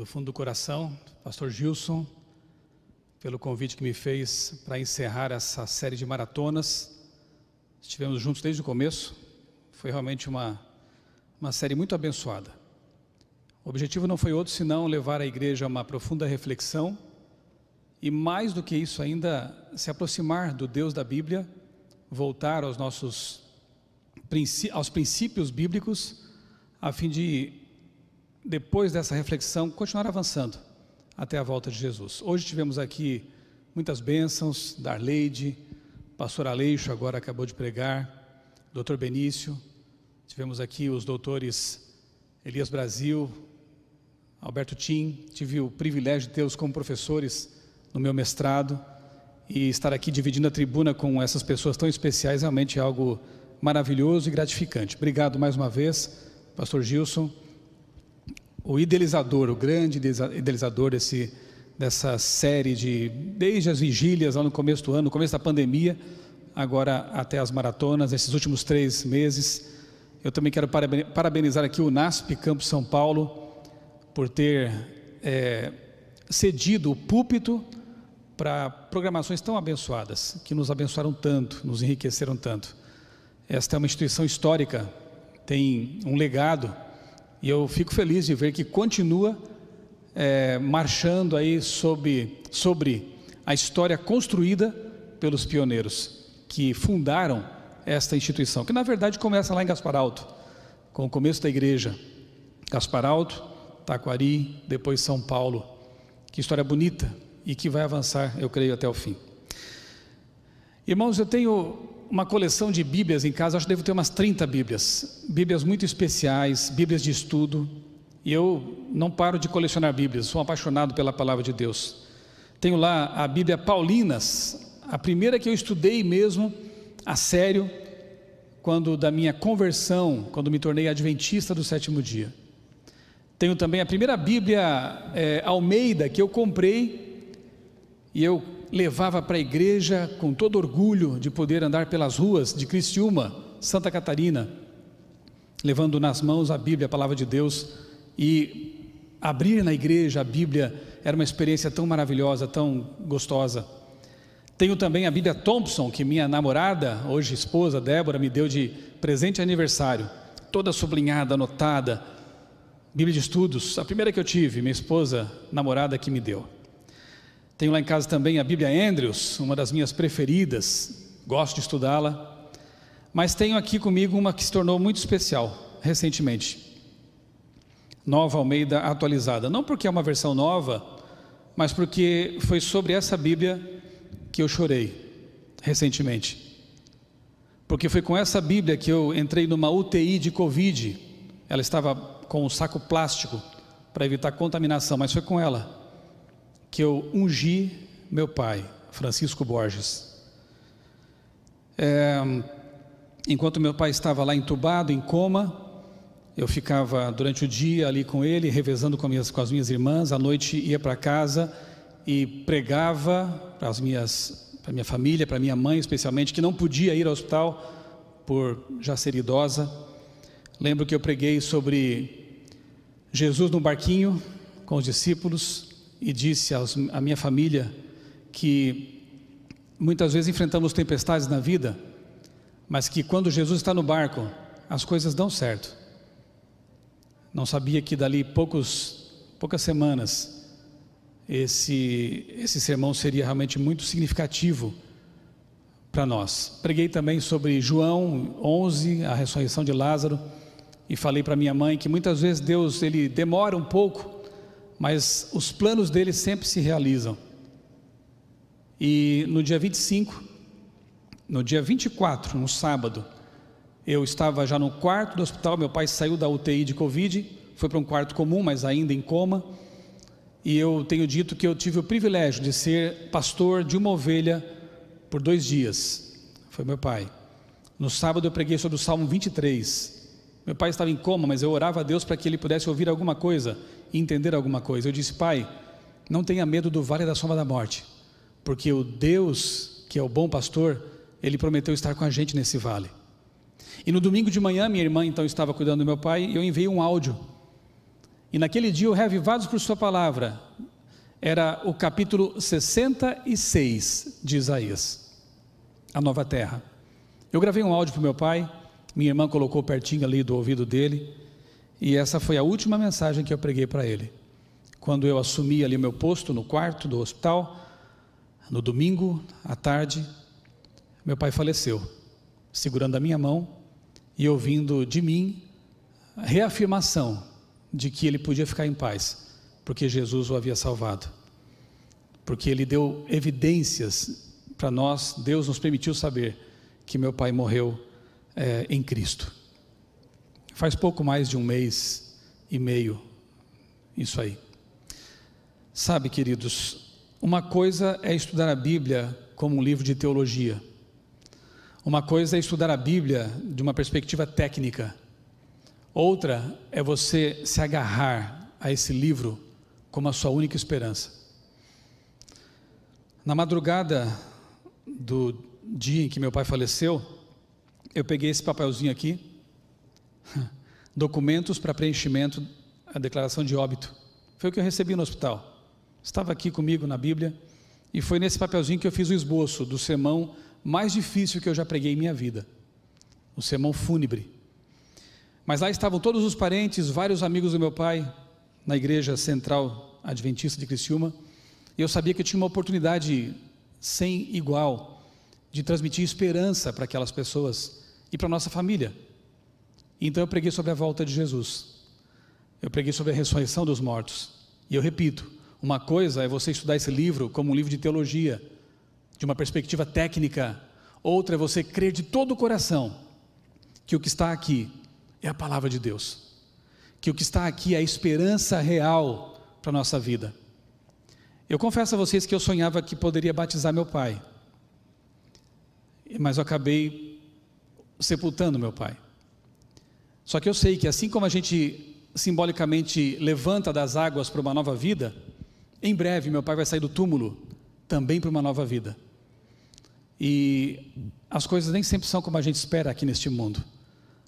do fundo do coração, Pastor Gilson, pelo convite que me fez para encerrar essa série de maratonas. Estivemos juntos desde o começo, foi realmente uma, uma série muito abençoada. O objetivo não foi outro senão levar a igreja a uma profunda reflexão e, mais do que isso ainda, se aproximar do Deus da Bíblia, voltar aos nossos aos princípios bíblicos, a fim de depois dessa reflexão, continuar avançando até a volta de Jesus. Hoje tivemos aqui muitas bênçãos, Darleide, pastor Aleixo agora acabou de pregar, doutor Benício, tivemos aqui os doutores Elias Brasil, Alberto Tim, tive o privilégio de tê-los como professores no meu mestrado e estar aqui dividindo a tribuna com essas pessoas tão especiais realmente é algo maravilhoso e gratificante. Obrigado mais uma vez, pastor Gilson o idealizador, o grande idealizador desse, dessa série de, desde as vigílias lá no começo do ano, no começo da pandemia, agora até as maratonas, esses últimos três meses. Eu também quero parabenizar aqui o NASP Campo São Paulo por ter é, cedido o púlpito para programações tão abençoadas, que nos abençoaram tanto, nos enriqueceram tanto. Esta é uma instituição histórica, tem um legado e eu fico feliz de ver que continua é, marchando aí sobre, sobre a história construída pelos pioneiros que fundaram esta instituição, que na verdade começa lá em Gaspar Alto, com o começo da igreja. Gaspar Alto, Taquari, depois São Paulo. Que história bonita e que vai avançar, eu creio, até o fim. Irmãos, eu tenho uma coleção de Bíblias em casa, acho que devo ter umas 30 Bíblias. Bíblias muito especiais, Bíblias de estudo. E eu não paro de colecionar Bíblias, sou apaixonado pela palavra de Deus. Tenho lá a Bíblia Paulinas, a primeira que eu estudei mesmo a sério, quando da minha conversão, quando me tornei adventista do sétimo dia. Tenho também a primeira Bíblia é, Almeida que eu comprei e eu levava para a igreja com todo orgulho de poder andar pelas ruas de Criciúma, Santa Catarina, levando nas mãos a Bíblia, a palavra de Deus, e abrir na igreja a Bíblia era uma experiência tão maravilhosa, tão gostosa. Tenho também a Bíblia Thompson, que minha namorada, hoje esposa, Débora, me deu de presente aniversário, toda sublinhada, anotada, Bíblia de estudos, a primeira que eu tive, minha esposa, namorada, que me deu. Tenho lá em casa também a Bíblia Andrews, uma das minhas preferidas, gosto de estudá-la. Mas tenho aqui comigo uma que se tornou muito especial recentemente. Nova Almeida atualizada. Não porque é uma versão nova, mas porque foi sobre essa Bíblia que eu chorei recentemente. Porque foi com essa Bíblia que eu entrei numa UTI de Covid. Ela estava com um saco plástico para evitar contaminação, mas foi com ela que eu ungi meu pai, Francisco Borges. É, enquanto meu pai estava lá entubado, em coma, eu ficava durante o dia ali com ele, revezando com, minhas, com as minhas irmãs, à noite ia para casa e pregava para as minhas, para minha família, para minha mãe especialmente, que não podia ir ao hospital por já ser idosa. Lembro que eu preguei sobre Jesus no barquinho com os discípulos, e disse à minha família que muitas vezes enfrentamos tempestades na vida, mas que quando Jesus está no barco, as coisas dão certo. Não sabia que dali poucos, poucas semanas esse, esse sermão seria realmente muito significativo para nós. Preguei também sobre João 11, a ressurreição de Lázaro, e falei para minha mãe que muitas vezes Deus ele demora um pouco mas os planos dele sempre se realizam. E no dia 25, no dia 24, no sábado, eu estava já no quarto do hospital, meu pai saiu da UTI de Covid, foi para um quarto comum, mas ainda em coma, e eu tenho dito que eu tive o privilégio de ser pastor de uma ovelha por dois dias, foi meu pai. No sábado eu preguei sobre o Salmo 23, meu pai estava em coma, mas eu orava a Deus para que ele pudesse ouvir alguma coisa e entender alguma coisa. Eu disse, pai, não tenha medo do vale da sombra da morte, porque o Deus, que é o bom pastor, ele prometeu estar com a gente nesse vale. E no domingo de manhã, minha irmã então estava cuidando do meu pai e eu enviei um áudio. E naquele dia, o Reavivados por Sua Palavra era o capítulo 66 de Isaías, a nova terra. Eu gravei um áudio para o meu pai, minha irmã colocou pertinho ali do ouvido dele, e essa foi a última mensagem que eu preguei para ele. Quando eu assumi ali meu posto no quarto do hospital, no domingo à tarde, meu pai faleceu, segurando a minha mão e ouvindo de mim a reafirmação de que ele podia ficar em paz, porque Jesus o havia salvado. Porque ele deu evidências para nós, Deus nos permitiu saber que meu pai morreu é, em Cristo. Faz pouco mais de um mês e meio isso aí. Sabe, queridos, uma coisa é estudar a Bíblia como um livro de teologia. Uma coisa é estudar a Bíblia de uma perspectiva técnica. Outra é você se agarrar a esse livro como a sua única esperança. Na madrugada do dia em que meu pai faleceu, eu peguei esse papelzinho aqui, documentos para preenchimento a declaração de óbito. Foi o que eu recebi no hospital. Estava aqui comigo na Bíblia e foi nesse papelzinho que eu fiz o esboço do sermão mais difícil que eu já preguei em minha vida, o sermão fúnebre. Mas lá estavam todos os parentes, vários amigos do meu pai, na igreja central adventista de Criciúma, e eu sabia que eu tinha uma oportunidade sem igual de transmitir esperança para aquelas pessoas e para nossa família. Então eu preguei sobre a volta de Jesus. Eu preguei sobre a ressurreição dos mortos. E eu repito, uma coisa é você estudar esse livro como um livro de teologia, de uma perspectiva técnica. Outra é você crer de todo o coração que o que está aqui é a palavra de Deus. Que o que está aqui é a esperança real para a nossa vida. Eu confesso a vocês que eu sonhava que poderia batizar meu pai, mas eu acabei sepultando meu pai. Só que eu sei que assim como a gente simbolicamente levanta das águas para uma nova vida, em breve meu pai vai sair do túmulo também para uma nova vida. E as coisas nem sempre são como a gente espera aqui neste mundo.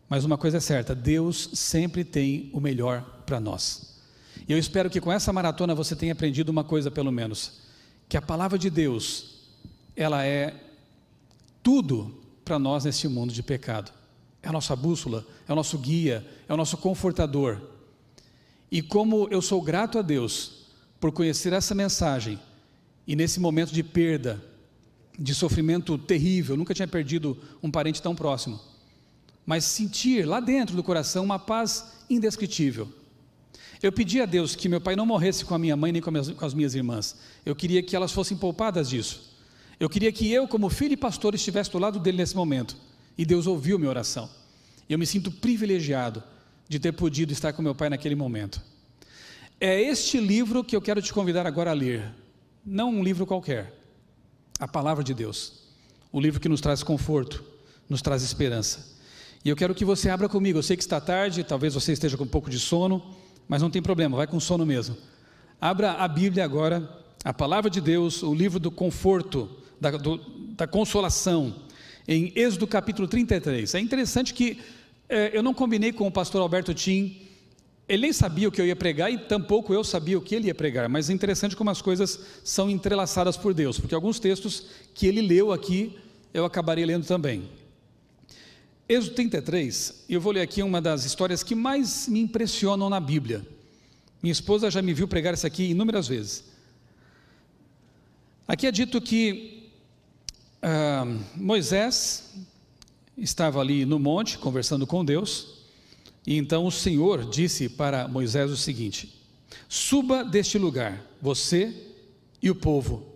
Mas uma coisa é certa: Deus sempre tem o melhor para nós. E eu espero que com essa maratona você tenha aprendido uma coisa, pelo menos: que a palavra de Deus, ela é tudo para nós neste mundo de pecado. É a nossa bússola, é o nosso guia, é o nosso confortador. E como eu sou grato a Deus por conhecer essa mensagem, e nesse momento de perda, de sofrimento terrível, nunca tinha perdido um parente tão próximo mas sentir lá dentro do coração uma paz indescritível. Eu pedi a Deus que meu pai não morresse com a minha mãe nem com, as minhas irmãs. Eu queria que elas fossem poupadas disso. Eu queria que eu, como filho e pastor, estivesse do lado dele nesse momento. E Deus ouviu minha oração. Eu me sinto privilegiado de ter podido estar com meu pai naquele momento. É este livro que eu quero te convidar agora a ler. Não um livro qualquer. A palavra de Deus. O livro que nos traz conforto, nos traz esperança. E eu quero que você abra comigo. Eu sei que está tarde, talvez você esteja com um pouco de sono, mas não tem problema, vai com sono mesmo. Abra a Bíblia agora, a palavra de Deus, o livro do conforto, da, do, da consolação, em Êxodo capítulo 33. É interessante que é, eu não combinei com o pastor Alberto Tim, ele nem sabia o que eu ia pregar e tampouco eu sabia o que ele ia pregar, mas é interessante como as coisas são entrelaçadas por Deus, porque alguns textos que ele leu aqui eu acabarei lendo também. Êxodo 33, eu vou ler aqui uma das histórias que mais me impressionam na Bíblia. Minha esposa já me viu pregar isso aqui inúmeras vezes. Aqui é dito que ah, Moisés estava ali no monte conversando com Deus, e então o Senhor disse para Moisés o seguinte: Suba deste lugar, você e o povo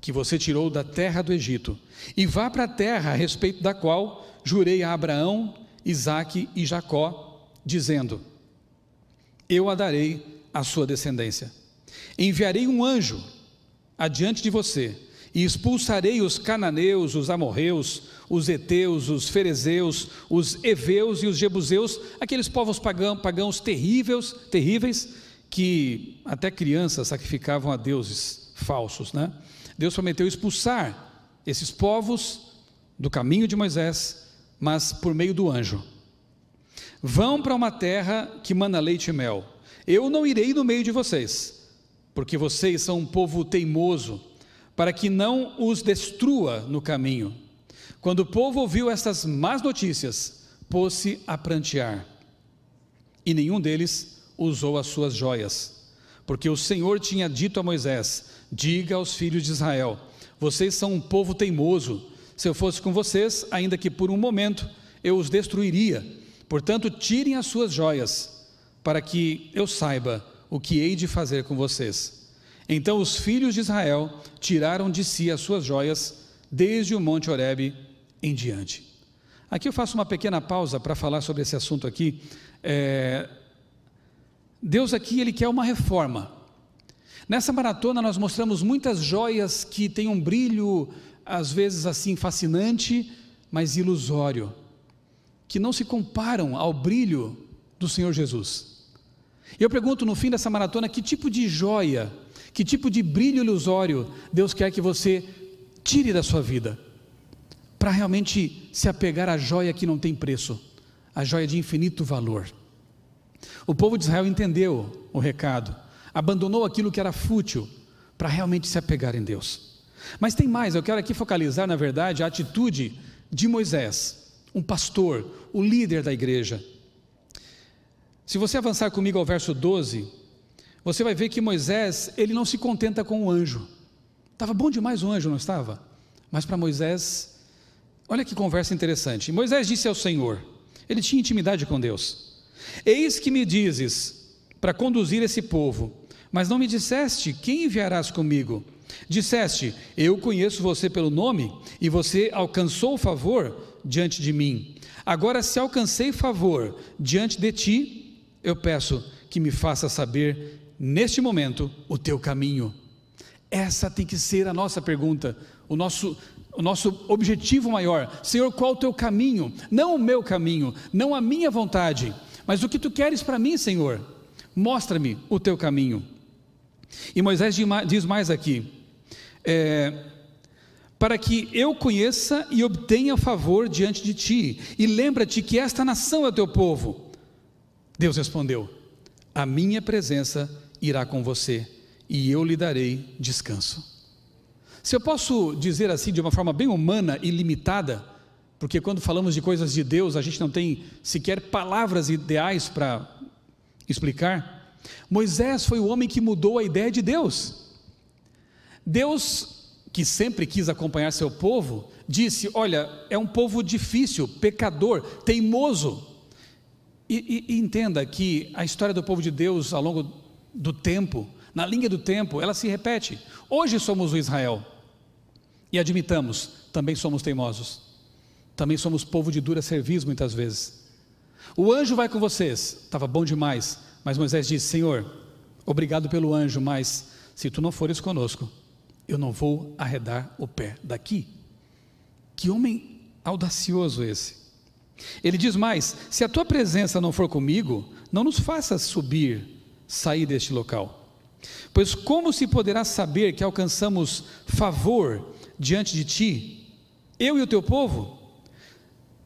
que você tirou da terra do Egito, e vá para a terra a respeito da qual jurei a Abraão, Isaque e Jacó, dizendo: Eu a darei à sua descendência. Enviarei um anjo adiante de você, e expulsarei os cananeus, os amorreus, os heteus, os ferezeus, os heveus e os jebuseus, aqueles povos pagãos, pagãos terríveis, terríveis, que até crianças sacrificavam a deuses falsos, né? Deus prometeu expulsar esses povos do caminho de Moisés mas por meio do anjo. Vão para uma terra que mana leite e mel. Eu não irei no meio de vocês, porque vocês são um povo teimoso, para que não os destrua no caminho. Quando o povo ouviu estas más notícias, pôs-se a prantear, e nenhum deles usou as suas joias, porque o Senhor tinha dito a Moisés: Diga aos filhos de Israel: Vocês são um povo teimoso. Se eu fosse com vocês, ainda que por um momento, eu os destruiria. Portanto, tirem as suas joias, para que eu saiba o que hei de fazer com vocês. Então os filhos de Israel tiraram de si as suas joias, desde o monte Horebe em diante. Aqui eu faço uma pequena pausa para falar sobre esse assunto aqui. É, Deus aqui ele quer uma reforma. Nessa maratona nós mostramos muitas joias que têm um brilho às vezes assim fascinante, mas ilusório, que não se comparam ao brilho do Senhor Jesus. Eu pergunto no fim dessa maratona que tipo de joia, que tipo de brilho ilusório Deus quer que você tire da sua vida, para realmente se apegar à joia que não tem preço, a joia de infinito valor. O povo de Israel entendeu o recado, abandonou aquilo que era fútil para realmente se apegar em Deus. Mas tem mais, eu quero aqui focalizar, na verdade, a atitude de Moisés, um pastor, o líder da igreja. Se você avançar comigo ao verso 12, você vai ver que Moisés, ele não se contenta com o anjo. Estava bom demais o anjo, não estava? Mas para Moisés, olha que conversa interessante. Moisés disse ao Senhor, ele tinha intimidade com Deus: Eis que me dizes para conduzir esse povo, mas não me disseste quem enviarás comigo. Disseste: Eu conheço você pelo nome e você alcançou favor diante de mim. Agora, se alcancei favor diante de ti, eu peço que me faça saber neste momento o teu caminho. Essa tem que ser a nossa pergunta, o nosso, o nosso objetivo maior. Senhor, qual o teu caminho? Não o meu caminho, não a minha vontade mas o que tu queres para mim, Senhor? Mostra-me o teu caminho. E Moisés diz mais aqui: é, para que eu conheça e obtenha favor diante de ti, e lembra-te que esta nação é teu povo. Deus respondeu: A minha presença irá com você, e eu lhe darei descanso. Se eu posso dizer assim de uma forma bem humana e limitada, porque quando falamos de coisas de Deus, a gente não tem sequer palavras ideais para explicar. Moisés foi o homem que mudou a ideia de Deus. Deus, que sempre quis acompanhar seu povo, disse: Olha, é um povo difícil, pecador, teimoso. E, e, e entenda que a história do povo de Deus ao longo do tempo, na linha do tempo, ela se repete. Hoje somos o Israel. E admitamos, também somos teimosos. Também somos povo de dura serviço muitas vezes. O anjo vai com vocês, estava bom demais, mas Moisés disse: Senhor, obrigado pelo anjo, mas se tu não fores conosco, eu não vou arredar o pé daqui. Que homem audacioso esse. Ele diz mais: se a tua presença não for comigo, não nos faças subir, sair deste local. Pois como se poderá saber que alcançamos favor diante de ti, eu e o teu povo?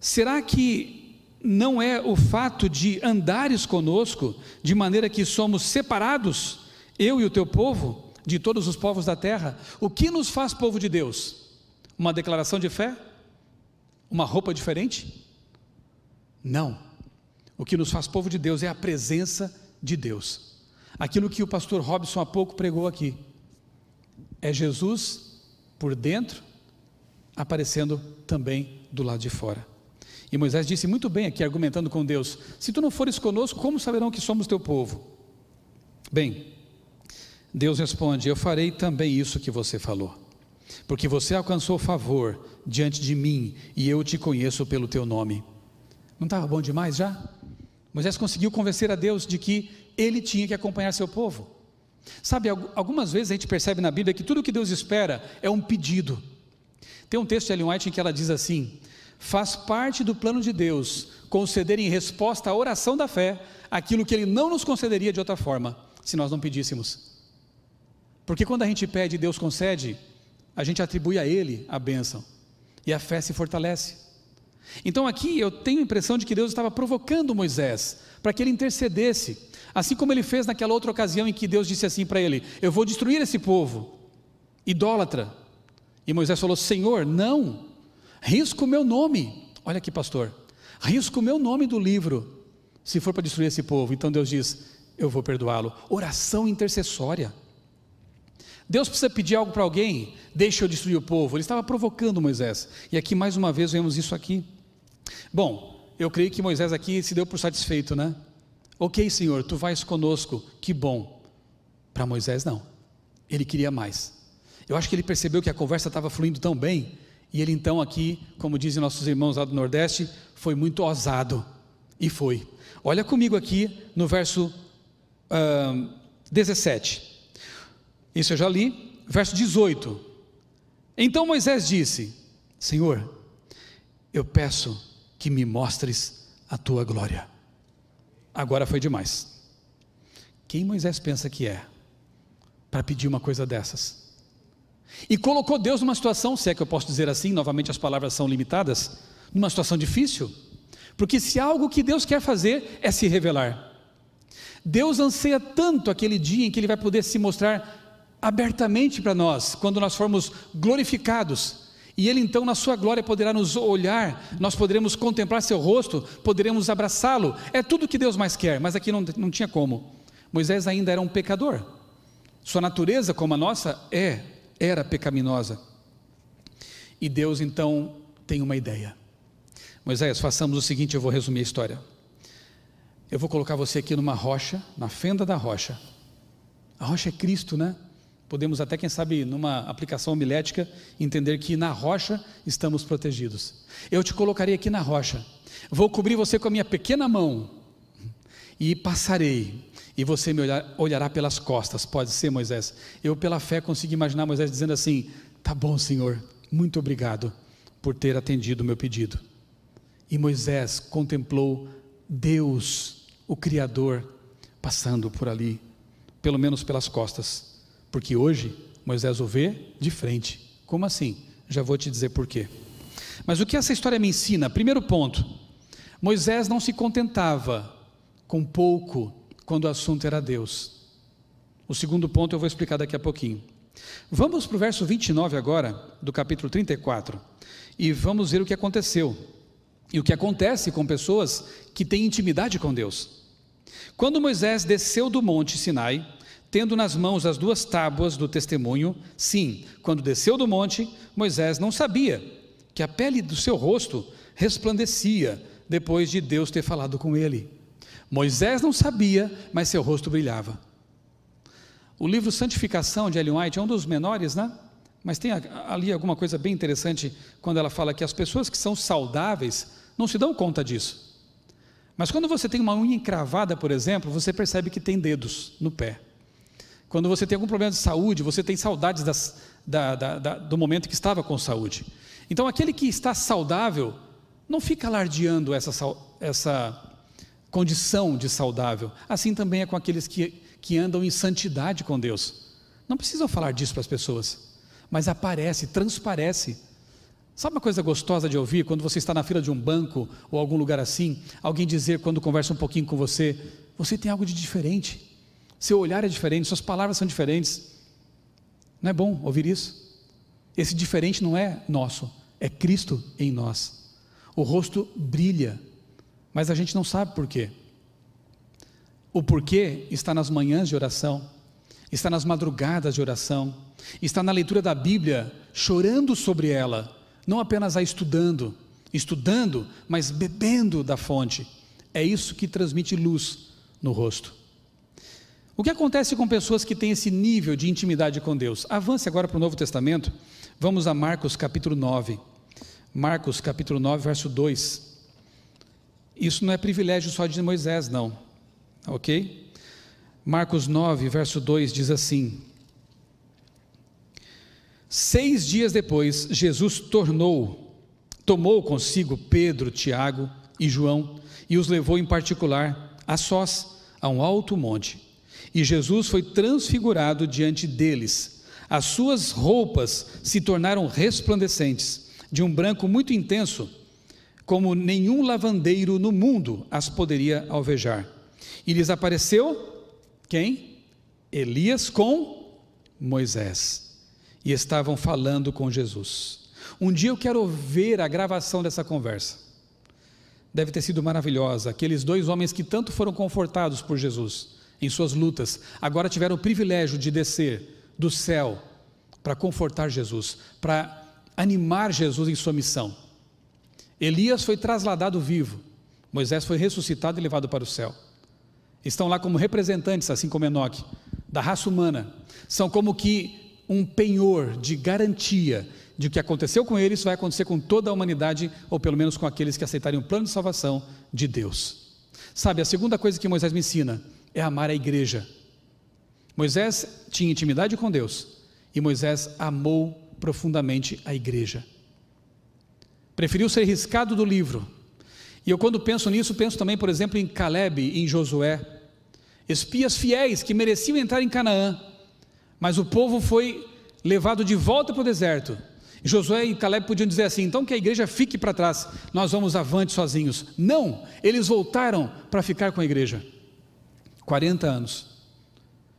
Será que não é o fato de andares conosco, de maneira que somos separados, eu e o teu povo, de todos os povos da terra? O que nos faz povo de Deus? Uma declaração de fé? Uma roupa diferente? Não. O que nos faz povo de Deus é a presença de Deus. Aquilo que o pastor Robson há pouco pregou aqui. É Jesus por dentro, aparecendo também do lado de fora. E Moisés disse muito bem aqui, argumentando com Deus: Se tu não fores conosco, como saberão que somos teu povo? Bem, Deus responde: Eu farei também isso que você falou, porque você alcançou favor diante de mim e eu te conheço pelo teu nome. Não estava bom demais já? Moisés conseguiu convencer a Deus de que ele tinha que acompanhar seu povo. Sabe, algumas vezes a gente percebe na Bíblia que tudo o que Deus espera é um pedido. Tem um texto de Ellen White em que ela diz assim: faz parte do plano de Deus conceder em resposta à oração da fé aquilo que Ele não nos concederia de outra forma, se nós não pedíssemos. Porque quando a gente pede e Deus concede, a gente atribui a Ele a bênção e a fé se fortalece. Então aqui eu tenho a impressão de que Deus estava provocando Moisés para que ele intercedesse. Assim como ele fez naquela outra ocasião em que Deus disse assim para ele: Eu vou destruir esse povo, idólatra. E Moisés falou: Senhor, não, risco o meu nome. Olha aqui, pastor, risco o meu nome do livro, se for para destruir esse povo. Então Deus diz: Eu vou perdoá-lo. Oração intercessória. Deus precisa pedir algo para alguém, deixa eu destruir o povo. Ele estava provocando Moisés. E aqui mais uma vez vemos isso aqui. Bom, eu creio que Moisés aqui se deu por satisfeito, né? Ok, Senhor, tu vais conosco, que bom. Para Moisés, não. Ele queria mais. Eu acho que ele percebeu que a conversa estava fluindo tão bem, e ele então aqui, como dizem nossos irmãos lá do Nordeste, foi muito ousado. E foi. Olha comigo aqui no verso uh, 17. Isso eu já li. Verso 18. Então Moisés disse: Senhor, eu peço que me mostres a tua glória. Agora foi demais. Quem Moisés pensa que é para pedir uma coisa dessas? E colocou Deus numa situação, se é que eu posso dizer assim, novamente as palavras são limitadas, numa situação difícil. Porque se algo que Deus quer fazer é se revelar. Deus anseia tanto aquele dia em que Ele vai poder se mostrar abertamente para nós, quando nós formos glorificados. E Ele então, na Sua glória, poderá nos olhar, nós poderemos contemplar Seu rosto, poderemos abraçá-lo. É tudo que Deus mais quer, mas aqui não, não tinha como. Moisés ainda era um pecador. Sua natureza, como a nossa, é, era pecaminosa. E Deus então tem uma ideia. Moisés, façamos o seguinte: eu vou resumir a história. Eu vou colocar você aqui numa rocha, na fenda da rocha. A rocha é Cristo, né? Podemos até, quem sabe, numa aplicação homilética, entender que na rocha estamos protegidos. Eu te colocarei aqui na rocha, vou cobrir você com a minha pequena mão e passarei, e você me olhar, olhará pelas costas. Pode ser, Moisés. Eu, pela fé, consigo imaginar Moisés dizendo assim: Tá bom, Senhor, muito obrigado por ter atendido o meu pedido. E Moisés contemplou Deus, o Criador, passando por ali, pelo menos pelas costas. Porque hoje Moisés o vê de frente. Como assim? Já vou te dizer por quê. Mas o que essa história me ensina? Primeiro ponto: Moisés não se contentava com pouco quando o assunto era Deus. O segundo ponto eu vou explicar daqui a pouquinho. Vamos para o verso 29 agora, do capítulo 34, e vamos ver o que aconteceu. E o que acontece com pessoas que têm intimidade com Deus. Quando Moisés desceu do monte Sinai, tendo nas mãos as duas tábuas do testemunho, sim, quando desceu do monte, Moisés não sabia que a pele do seu rosto resplandecia depois de Deus ter falado com ele. Moisés não sabia, mas seu rosto brilhava. O livro Santificação de Ellen White é um dos menores, né? Mas tem ali alguma coisa bem interessante quando ela fala que as pessoas que são saudáveis não se dão conta disso. Mas quando você tem uma unha encravada, por exemplo, você percebe que tem dedos no pé. Quando você tem algum problema de saúde, você tem saudades das, da, da, da, do momento que estava com saúde. Então, aquele que está saudável, não fica alardeando essa, essa condição de saudável. Assim também é com aqueles que, que andam em santidade com Deus. Não precisam falar disso para as pessoas, mas aparece, transparece. Sabe uma coisa gostosa de ouvir quando você está na fila de um banco ou algum lugar assim, alguém dizer quando conversa um pouquinho com você, você tem algo de diferente. Seu olhar é diferente, suas palavras são diferentes. Não é bom ouvir isso? Esse diferente não é nosso, é Cristo em nós. O rosto brilha, mas a gente não sabe por quê. O porquê está nas manhãs de oração, está nas madrugadas de oração, está na leitura da Bíblia, chorando sobre ela, não apenas a estudando, estudando, mas bebendo da fonte. É isso que transmite luz no rosto. O que acontece com pessoas que têm esse nível de intimidade com Deus? Avance agora para o Novo Testamento. Vamos a Marcos capítulo 9. Marcos capítulo 9, verso 2. Isso não é privilégio só de Moisés, não. Ok? Marcos 9, verso 2 diz assim: Seis dias depois, Jesus tornou, tomou consigo Pedro, Tiago e João e os levou em particular a sós a um alto monte e Jesus foi transfigurado diante deles. As suas roupas se tornaram resplandecentes, de um branco muito intenso, como nenhum lavandeiro no mundo as poderia alvejar. E lhes apareceu quem? Elias com Moisés. E estavam falando com Jesus. Um dia eu quero ver a gravação dessa conversa. Deve ter sido maravilhosa. Aqueles dois homens que tanto foram confortados por Jesus em suas lutas, agora tiveram o privilégio de descer do céu para confortar Jesus, para animar Jesus em sua missão. Elias foi trasladado vivo, Moisés foi ressuscitado e levado para o céu. Estão lá como representantes, assim como Enoque, da raça humana. São como que um penhor de garantia de que o que aconteceu com eles vai acontecer com toda a humanidade, ou pelo menos com aqueles que aceitarem o plano de salvação de Deus. Sabe, a segunda coisa que Moisés me ensina é amar a igreja. Moisés tinha intimidade com Deus e Moisés amou profundamente a igreja. Preferiu ser riscado do livro. E eu, quando penso nisso, penso também, por exemplo, em Caleb e em Josué, espias fiéis que mereciam entrar em Canaã, mas o povo foi levado de volta para o deserto. Josué e Caleb podiam dizer assim: então que a igreja fique para trás, nós vamos avante sozinhos. Não, eles voltaram para ficar com a igreja. 40 anos.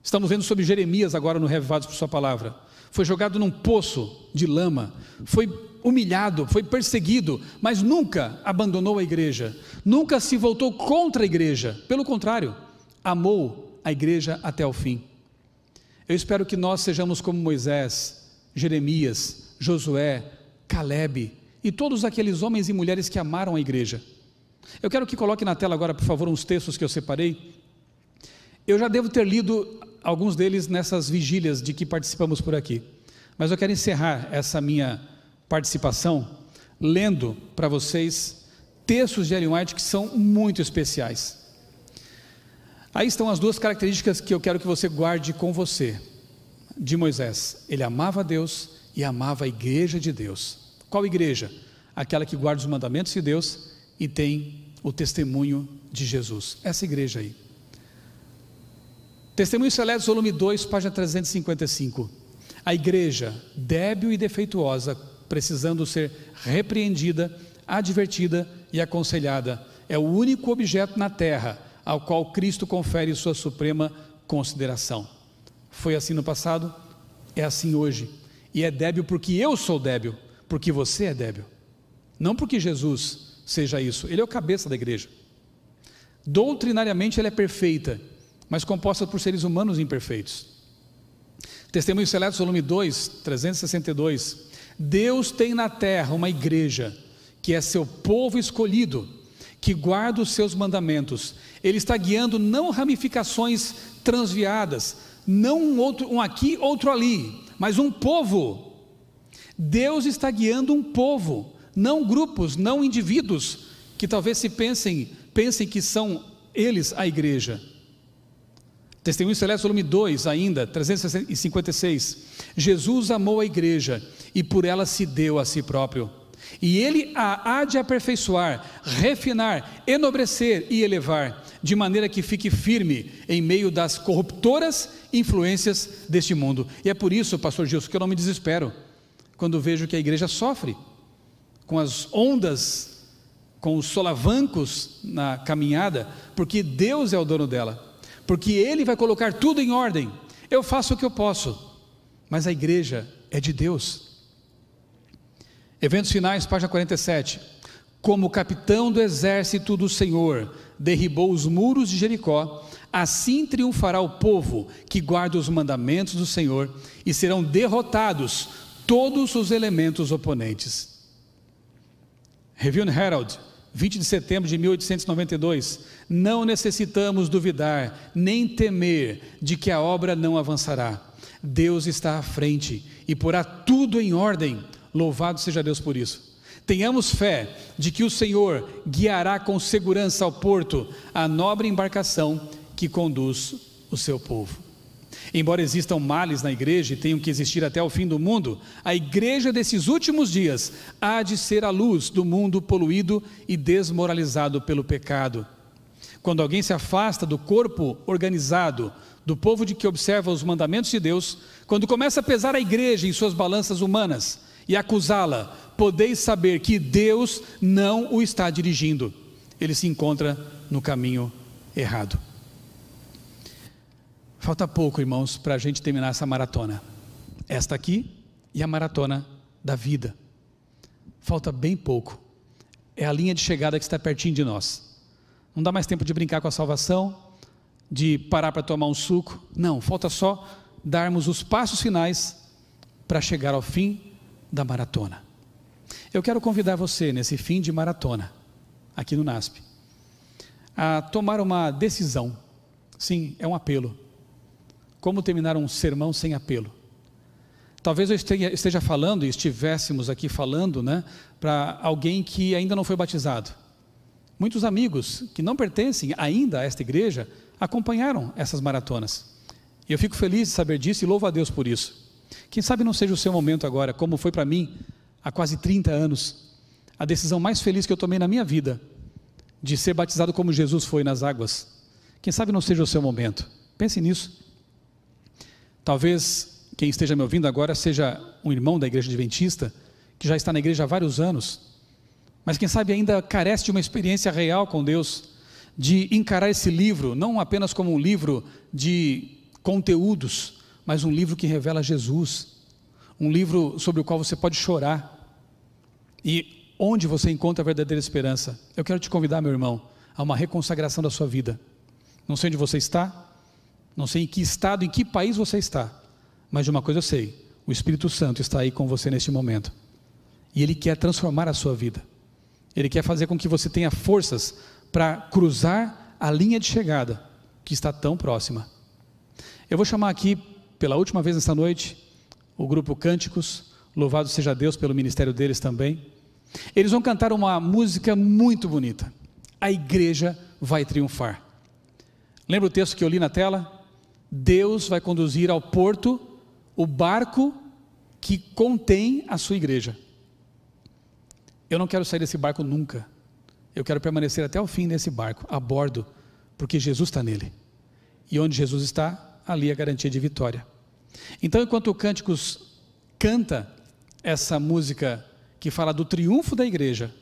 Estamos vendo sobre Jeremias agora no Revivados por Sua Palavra. Foi jogado num poço de lama, foi humilhado, foi perseguido, mas nunca abandonou a igreja, nunca se voltou contra a igreja, pelo contrário, amou a igreja até o fim. Eu espero que nós sejamos como Moisés, Jeremias, Josué, Caleb e todos aqueles homens e mulheres que amaram a igreja. Eu quero que coloque na tela agora, por favor, uns textos que eu separei. Eu já devo ter lido alguns deles nessas vigílias de que participamos por aqui, mas eu quero encerrar essa minha participação lendo para vocês textos de Ellen White que são muito especiais. Aí estão as duas características que eu quero que você guarde com você de Moisés. Ele amava Deus e amava a igreja de Deus. Qual igreja? Aquela que guarda os mandamentos de Deus e tem o testemunho de Jesus. Essa igreja aí. Testemunho Seletos, volume 2, página 355. A igreja, débil e defeituosa, precisando ser repreendida, advertida e aconselhada, é o único objeto na terra ao qual Cristo confere sua suprema consideração. Foi assim no passado, é assim hoje. E é débil porque eu sou débil, porque você é débil. Não porque Jesus seja isso, ele é o cabeça da igreja. Doutrinariamente ela é perfeita, mas composta por seres humanos imperfeitos. Testemunho Seletos, volume 2, 362. Deus tem na terra uma igreja que é seu povo escolhido, que guarda os seus mandamentos. Ele está guiando não ramificações transviadas, não um, outro, um aqui, outro ali, mas um povo. Deus está guiando um povo, não grupos, não indivíduos que talvez se pensem, pensem que são eles a igreja. Testemunho Celeste, volume 2, ainda, 356. Jesus amou a igreja e por ela se deu a si próprio. E ele a há de aperfeiçoar, refinar, enobrecer e elevar, de maneira que fique firme em meio das corruptoras influências deste mundo. E é por isso, pastor Gilson, que eu não me desespero quando vejo que a igreja sofre com as ondas, com os solavancos na caminhada, porque Deus é o dono dela porque Ele vai colocar tudo em ordem. Eu faço o que eu posso, mas a igreja é de Deus. Eventos finais, página 47. Como capitão do exército do Senhor derribou os muros de Jericó, assim triunfará o povo que guarda os mandamentos do Senhor e serão derrotados todos os elementos oponentes. Review Herald, 20 de setembro de 1892, não necessitamos duvidar nem temer de que a obra não avançará. Deus está à frente e porá tudo em ordem. Louvado seja Deus por isso. Tenhamos fé de que o Senhor guiará com segurança ao porto a nobre embarcação que conduz o seu povo. Embora existam males na igreja e tenham que existir até o fim do mundo, a igreja desses últimos dias há de ser a luz do mundo poluído e desmoralizado pelo pecado. Quando alguém se afasta do corpo organizado, do povo de que observa os mandamentos de Deus, quando começa a pesar a igreja em suas balanças humanas e acusá-la, podeis saber que Deus não o está dirigindo, ele se encontra no caminho errado. Falta pouco, irmãos, para a gente terminar essa maratona. Esta aqui e a maratona da vida. Falta bem pouco. É a linha de chegada que está pertinho de nós. Não dá mais tempo de brincar com a salvação, de parar para tomar um suco. Não, falta só darmos os passos finais para chegar ao fim da maratona. Eu quero convidar você nesse fim de maratona, aqui no NASP, a tomar uma decisão. Sim, é um apelo. Como terminar um sermão sem apelo? Talvez eu esteja falando e estivéssemos aqui falando né, para alguém que ainda não foi batizado. Muitos amigos que não pertencem ainda a esta igreja acompanharam essas maratonas. E eu fico feliz de saber disso e louvo a Deus por isso. Quem sabe não seja o seu momento agora, como foi para mim há quase 30 anos, a decisão mais feliz que eu tomei na minha vida, de ser batizado como Jesus foi nas águas. Quem sabe não seja o seu momento. Pense nisso. Talvez quem esteja me ouvindo agora seja um irmão da igreja adventista, que já está na igreja há vários anos, mas quem sabe ainda carece de uma experiência real com Deus, de encarar esse livro não apenas como um livro de conteúdos, mas um livro que revela Jesus, um livro sobre o qual você pode chorar e onde você encontra a verdadeira esperança. Eu quero te convidar, meu irmão, a uma reconsagração da sua vida. Não sei onde você está, não sei em que estado, em que país você está, mas de uma coisa eu sei: o Espírito Santo está aí com você neste momento. E Ele quer transformar a sua vida. Ele quer fazer com que você tenha forças para cruzar a linha de chegada que está tão próxima. Eu vou chamar aqui, pela última vez nesta noite, o grupo Cânticos. Louvado seja Deus pelo ministério deles também. Eles vão cantar uma música muito bonita. A igreja vai triunfar. Lembra o texto que eu li na tela? Deus vai conduzir ao porto o barco que contém a sua igreja. Eu não quero sair desse barco nunca. Eu quero permanecer até o fim nesse barco, a bordo, porque Jesus está nele. E onde Jesus está, ali é a garantia de vitória. Então, enquanto o Cânticos canta essa música que fala do triunfo da igreja,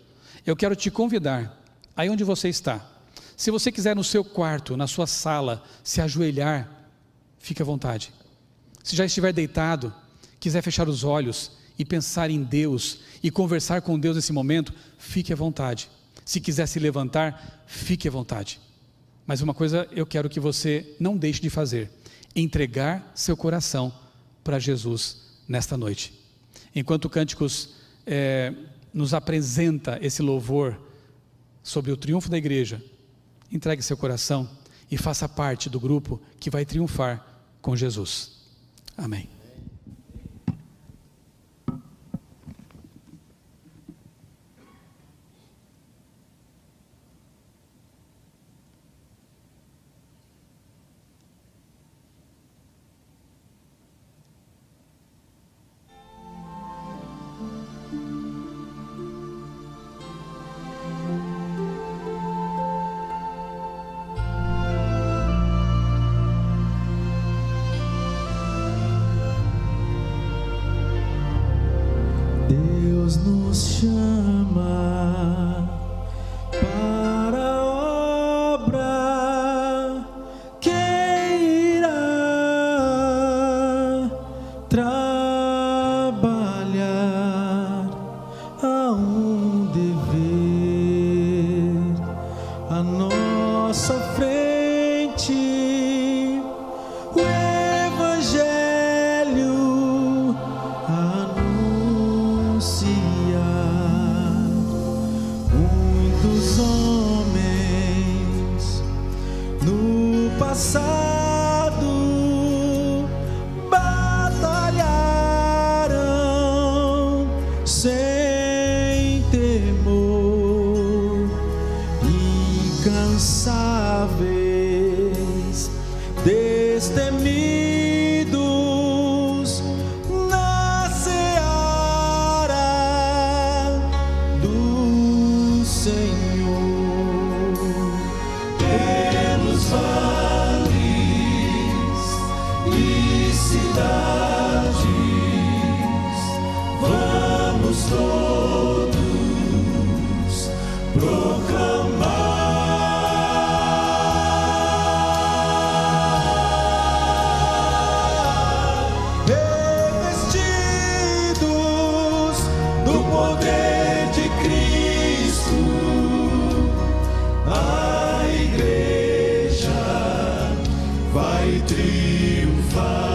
eu quero te convidar, aí onde você está, se você quiser no seu quarto, na sua sala, se ajoelhar fique à vontade. Se já estiver deitado, quiser fechar os olhos e pensar em Deus e conversar com Deus nesse momento, fique à vontade. Se quiser se levantar, fique à vontade. Mas uma coisa eu quero que você não deixe de fazer: entregar seu coração para Jesus nesta noite. Enquanto Cânticos é, nos apresenta esse louvor sobre o triunfo da igreja, entregue seu coração e faça parte do grupo que vai triunfar com Jesus. Amém. Passado passar. triunfar.